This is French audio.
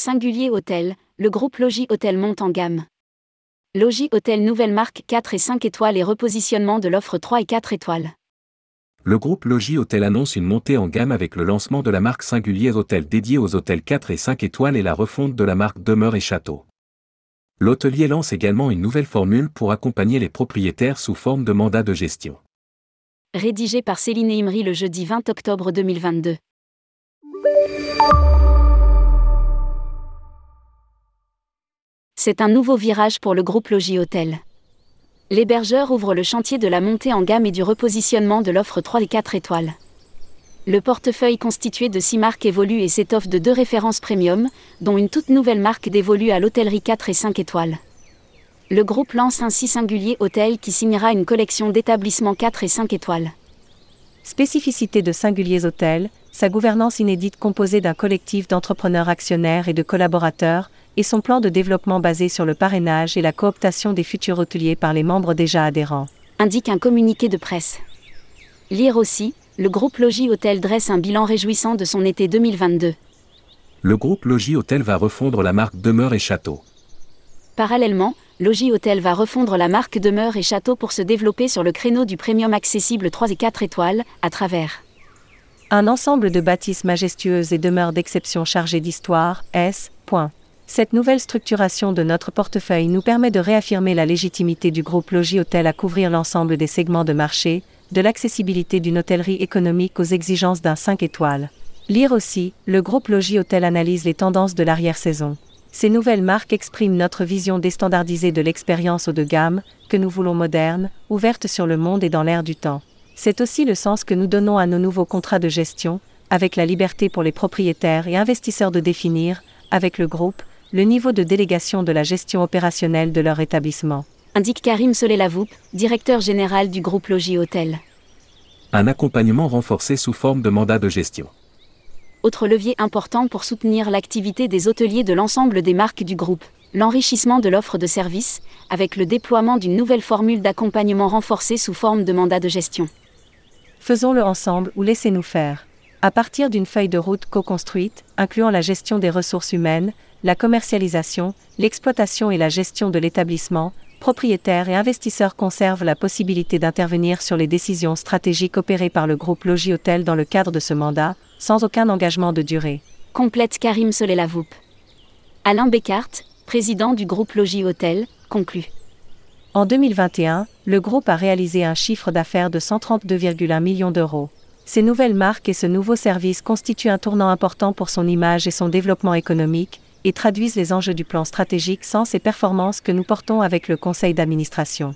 Singulier Hôtel, le groupe Logis Hôtel monte en gamme. Logis Hôtel nouvelle marque 4 et 5 étoiles et repositionnement de l'offre 3 et 4 étoiles. Le groupe Logis Hôtel annonce une montée en gamme avec le lancement de la marque Singulier Hôtel dédiée aux hôtels 4 et 5 étoiles et la refonte de la marque Demeure et Château. L'hôtelier lance également une nouvelle formule pour accompagner les propriétaires sous forme de mandat de gestion. Rédigé par Céline Imri le jeudi 20 octobre 2022. C'est un nouveau virage pour le groupe Logis Hôtel. L'hébergeur ouvre le chantier de la montée en gamme et du repositionnement de l'offre 3 et 4 étoiles. Le portefeuille constitué de 6 marques évolue et s'étoffe de deux références premium, dont une toute nouvelle marque dévolue à l'hôtellerie 4 et 5 étoiles. Le groupe lance ainsi Singulier Hôtel qui signera une collection d'établissements 4 et 5 étoiles. Spécificité de Singuliers Hôtels, sa gouvernance inédite composée d'un collectif d'entrepreneurs actionnaires et de collaborateurs, et son plan de développement basé sur le parrainage et la cooptation des futurs hôteliers par les membres déjà adhérents. Indique un communiqué de presse. Lire aussi, le groupe Logis Hôtel dresse un bilan réjouissant de son été 2022. Le groupe Logis Hôtel va refondre la marque Demeure et Château. Parallèlement, Logis Hôtel va refondre la marque Demeure et Château pour se développer sur le créneau du premium accessible 3 et 4 étoiles, à travers un ensemble de bâtisses majestueuses et demeures d'exception chargées d'histoire, S. Point. Cette nouvelle structuration de notre portefeuille nous permet de réaffirmer la légitimité du groupe Logis Hôtel à couvrir l'ensemble des segments de marché, de l'accessibilité d'une hôtellerie économique aux exigences d'un 5 étoiles. Lire aussi, le groupe Logis Hôtel analyse les tendances de l'arrière-saison. Ces nouvelles marques expriment notre vision déstandardisée de l'expérience haut de gamme, que nous voulons moderne, ouverte sur le monde et dans l'air du temps. C'est aussi le sens que nous donnons à nos nouveaux contrats de gestion, avec la liberté pour les propriétaires et investisseurs de définir, avec le groupe, le niveau de délégation de la gestion opérationnelle de leur établissement. Indique Karim Solelavoup, directeur général du groupe Logis Hôtel. Un accompagnement renforcé sous forme de mandat de gestion autre levier important pour soutenir l'activité des hôteliers de l'ensemble des marques du groupe. L'enrichissement de l'offre de services, avec le déploiement d'une nouvelle formule d'accompagnement renforcée sous forme de mandat de gestion. Faisons-le ensemble ou laissez-nous faire. À partir d'une feuille de route co-construite, incluant la gestion des ressources humaines, la commercialisation, l'exploitation et la gestion de l'établissement, propriétaires et investisseurs conservent la possibilité d'intervenir sur les décisions stratégiques opérées par le groupe Logis Hôtel dans le cadre de ce mandat, sans aucun engagement de durée. Complète Karim Solelavoup. Alain Bécart, président du groupe Logis Hôtel, conclut. En 2021, le groupe a réalisé un chiffre d'affaires de 132,1 millions d'euros. Ces nouvelles marques et ce nouveau service constituent un tournant important pour son image et son développement économique, et traduisent les enjeux du plan stratégique sans et performances que nous portons avec le conseil d'administration.